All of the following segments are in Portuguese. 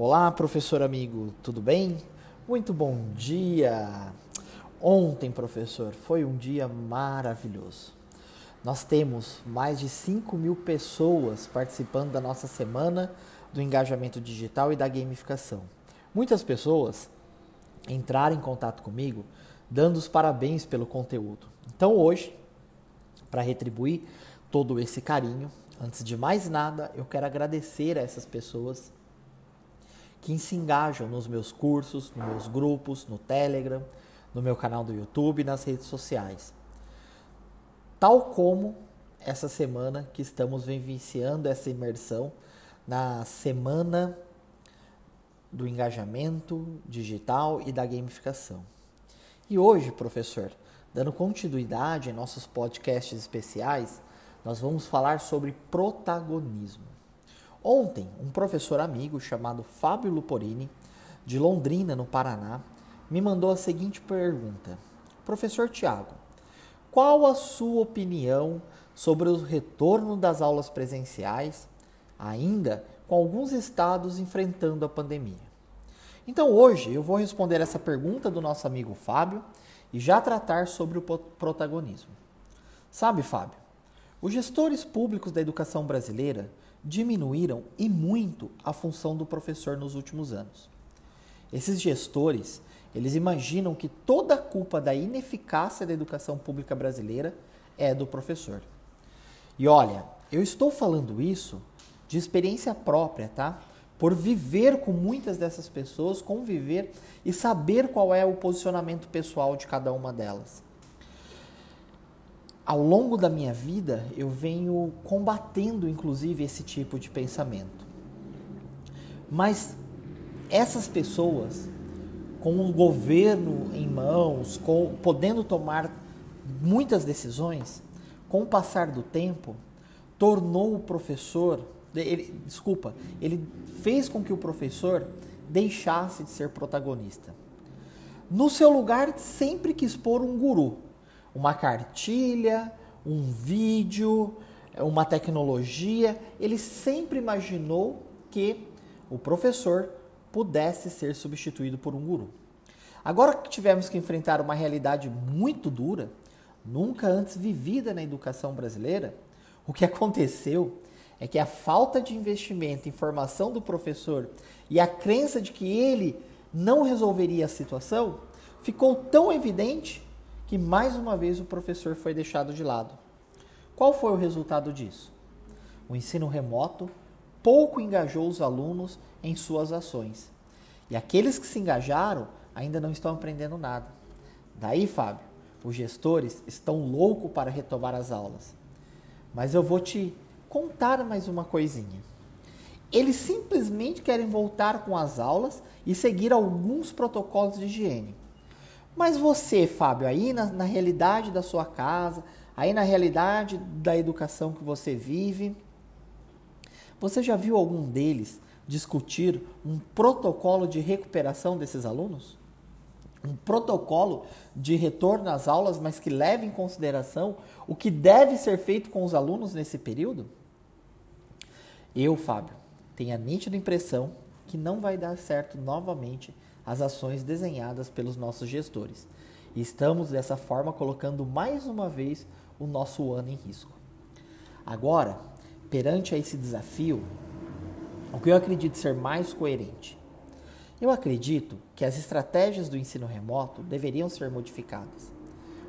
Olá, professor amigo, tudo bem? Muito bom dia! Ontem, professor, foi um dia maravilhoso. Nós temos mais de 5 mil pessoas participando da nossa semana do engajamento digital e da gamificação. Muitas pessoas entraram em contato comigo dando os parabéns pelo conteúdo. Então, hoje, para retribuir todo esse carinho, antes de mais nada, eu quero agradecer a essas pessoas que se engajam nos meus cursos, nos meus grupos, no Telegram, no meu canal do YouTube nas redes sociais. Tal como essa semana que estamos vivenciando essa imersão na semana do engajamento digital e da gamificação. E hoje, professor, dando continuidade em nossos podcasts especiais, nós vamos falar sobre protagonismo. Ontem, um professor amigo chamado Fábio Luporini, de Londrina, no Paraná, me mandou a seguinte pergunta: Professor Tiago, qual a sua opinião sobre o retorno das aulas presenciais, ainda com alguns estados enfrentando a pandemia? Então, hoje eu vou responder essa pergunta do nosso amigo Fábio e já tratar sobre o protagonismo. Sabe, Fábio, os gestores públicos da educação brasileira diminuíram e muito a função do professor nos últimos anos. Esses gestores, eles imaginam que toda a culpa da ineficácia da educação pública brasileira é do professor. E olha, eu estou falando isso de experiência própria, tá? Por viver com muitas dessas pessoas, conviver e saber qual é o posicionamento pessoal de cada uma delas ao longo da minha vida, eu venho combatendo, inclusive, esse tipo de pensamento. Mas essas pessoas, com o governo em mãos, com, podendo tomar muitas decisões, com o passar do tempo, tornou o professor, ele, desculpa, ele fez com que o professor deixasse de ser protagonista. No seu lugar, sempre quis pôr um guru uma cartilha, um vídeo, uma tecnologia. Ele sempre imaginou que o professor pudesse ser substituído por um guru. Agora que tivemos que enfrentar uma realidade muito dura, nunca antes vivida na educação brasileira, o que aconteceu é que a falta de investimento em formação do professor e a crença de que ele não resolveria a situação ficou tão evidente que mais uma vez o professor foi deixado de lado. Qual foi o resultado disso? O ensino remoto pouco engajou os alunos em suas ações. E aqueles que se engajaram ainda não estão aprendendo nada. Daí, Fábio, os gestores estão loucos para retomar as aulas. Mas eu vou te contar mais uma coisinha. Eles simplesmente querem voltar com as aulas e seguir alguns protocolos de higiene. Mas você, Fábio, aí na, na realidade da sua casa, aí na realidade da educação que você vive, você já viu algum deles discutir um protocolo de recuperação desses alunos? Um protocolo de retorno às aulas, mas que leve em consideração o que deve ser feito com os alunos nesse período? Eu, Fábio, tenho a nítida impressão que não vai dar certo novamente as ações desenhadas pelos nossos gestores. E estamos dessa forma colocando mais uma vez o nosso ano em risco. Agora, perante a esse desafio, o que eu acredito ser mais coerente? Eu acredito que as estratégias do ensino remoto deveriam ser modificadas.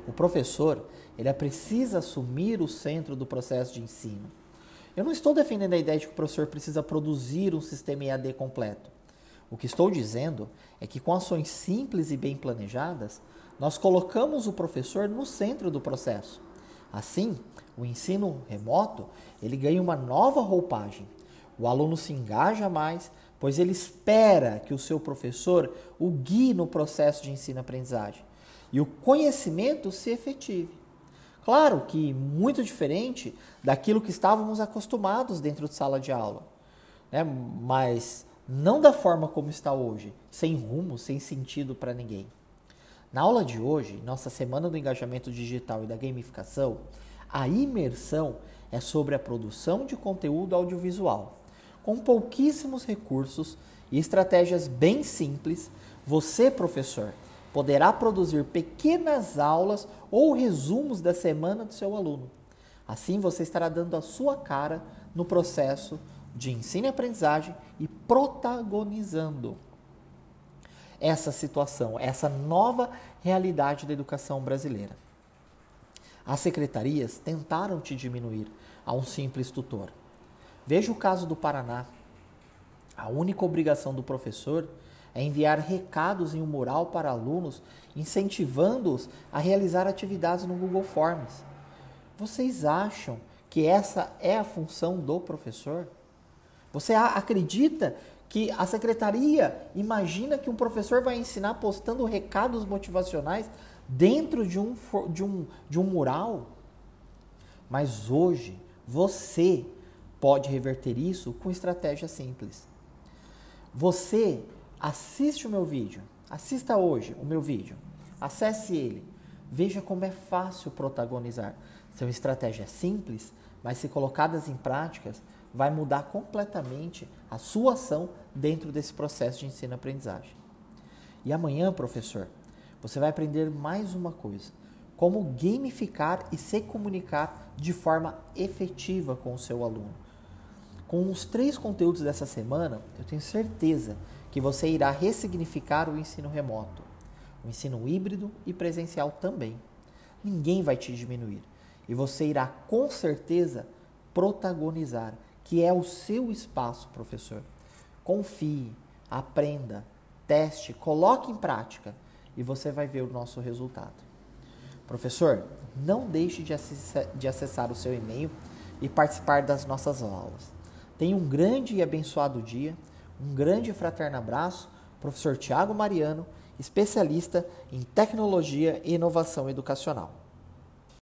O professor, ele precisa assumir o centro do processo de ensino. Eu não estou defendendo a ideia de que o professor precisa produzir um sistema EAD completo. O que estou dizendo é que com ações simples e bem planejadas, nós colocamos o professor no centro do processo. Assim, o ensino remoto, ele ganha uma nova roupagem. O aluno se engaja mais, pois ele espera que o seu professor o guie no processo de ensino-aprendizagem e o conhecimento se efetive. Claro que muito diferente daquilo que estávamos acostumados dentro de sala de aula, né? mas não da forma como está hoje, sem rumo, sem sentido para ninguém. Na aula de hoje, nossa semana do engajamento digital e da gamificação, a imersão é sobre a produção de conteúdo audiovisual, com pouquíssimos recursos e estratégias bem simples, você, professor, poderá produzir pequenas aulas ou resumos da semana do seu aluno. Assim, você estará dando a sua cara no processo de ensino e aprendizagem e protagonizando essa situação, essa nova realidade da educação brasileira. As secretarias tentaram te diminuir a um simples tutor. Veja o caso do Paraná. A única obrigação do professor é enviar recados em um mural para alunos, incentivando-os a realizar atividades no Google Forms. Vocês acham que essa é a função do professor? Você acredita que a secretaria imagina que um professor vai ensinar postando recados motivacionais dentro de um, de um, de um mural? Mas hoje você pode reverter isso com estratégia simples. Você assiste o meu vídeo, assista hoje o meu vídeo, acesse ele, veja como é fácil protagonizar. São estratégias simples, mas se colocadas em práticas, vai mudar completamente a sua ação dentro desse processo de ensino-aprendizagem. E amanhã, professor, você vai aprender mais uma coisa: como gamificar e se comunicar de forma efetiva com o seu aluno. Com os três conteúdos dessa semana, eu tenho certeza que você irá ressignificar o ensino remoto, o ensino híbrido e presencial também. Ninguém vai te diminuir e você irá com certeza protagonizar que é o seu espaço, professor. Confie, aprenda, teste, coloque em prática e você vai ver o nosso resultado. Professor, não deixe de acessar, de acessar o seu e-mail e participar das nossas aulas. Tenha um grande e abençoado dia, um grande fraterno abraço, professor Tiago Mariano, especialista em tecnologia e inovação educacional.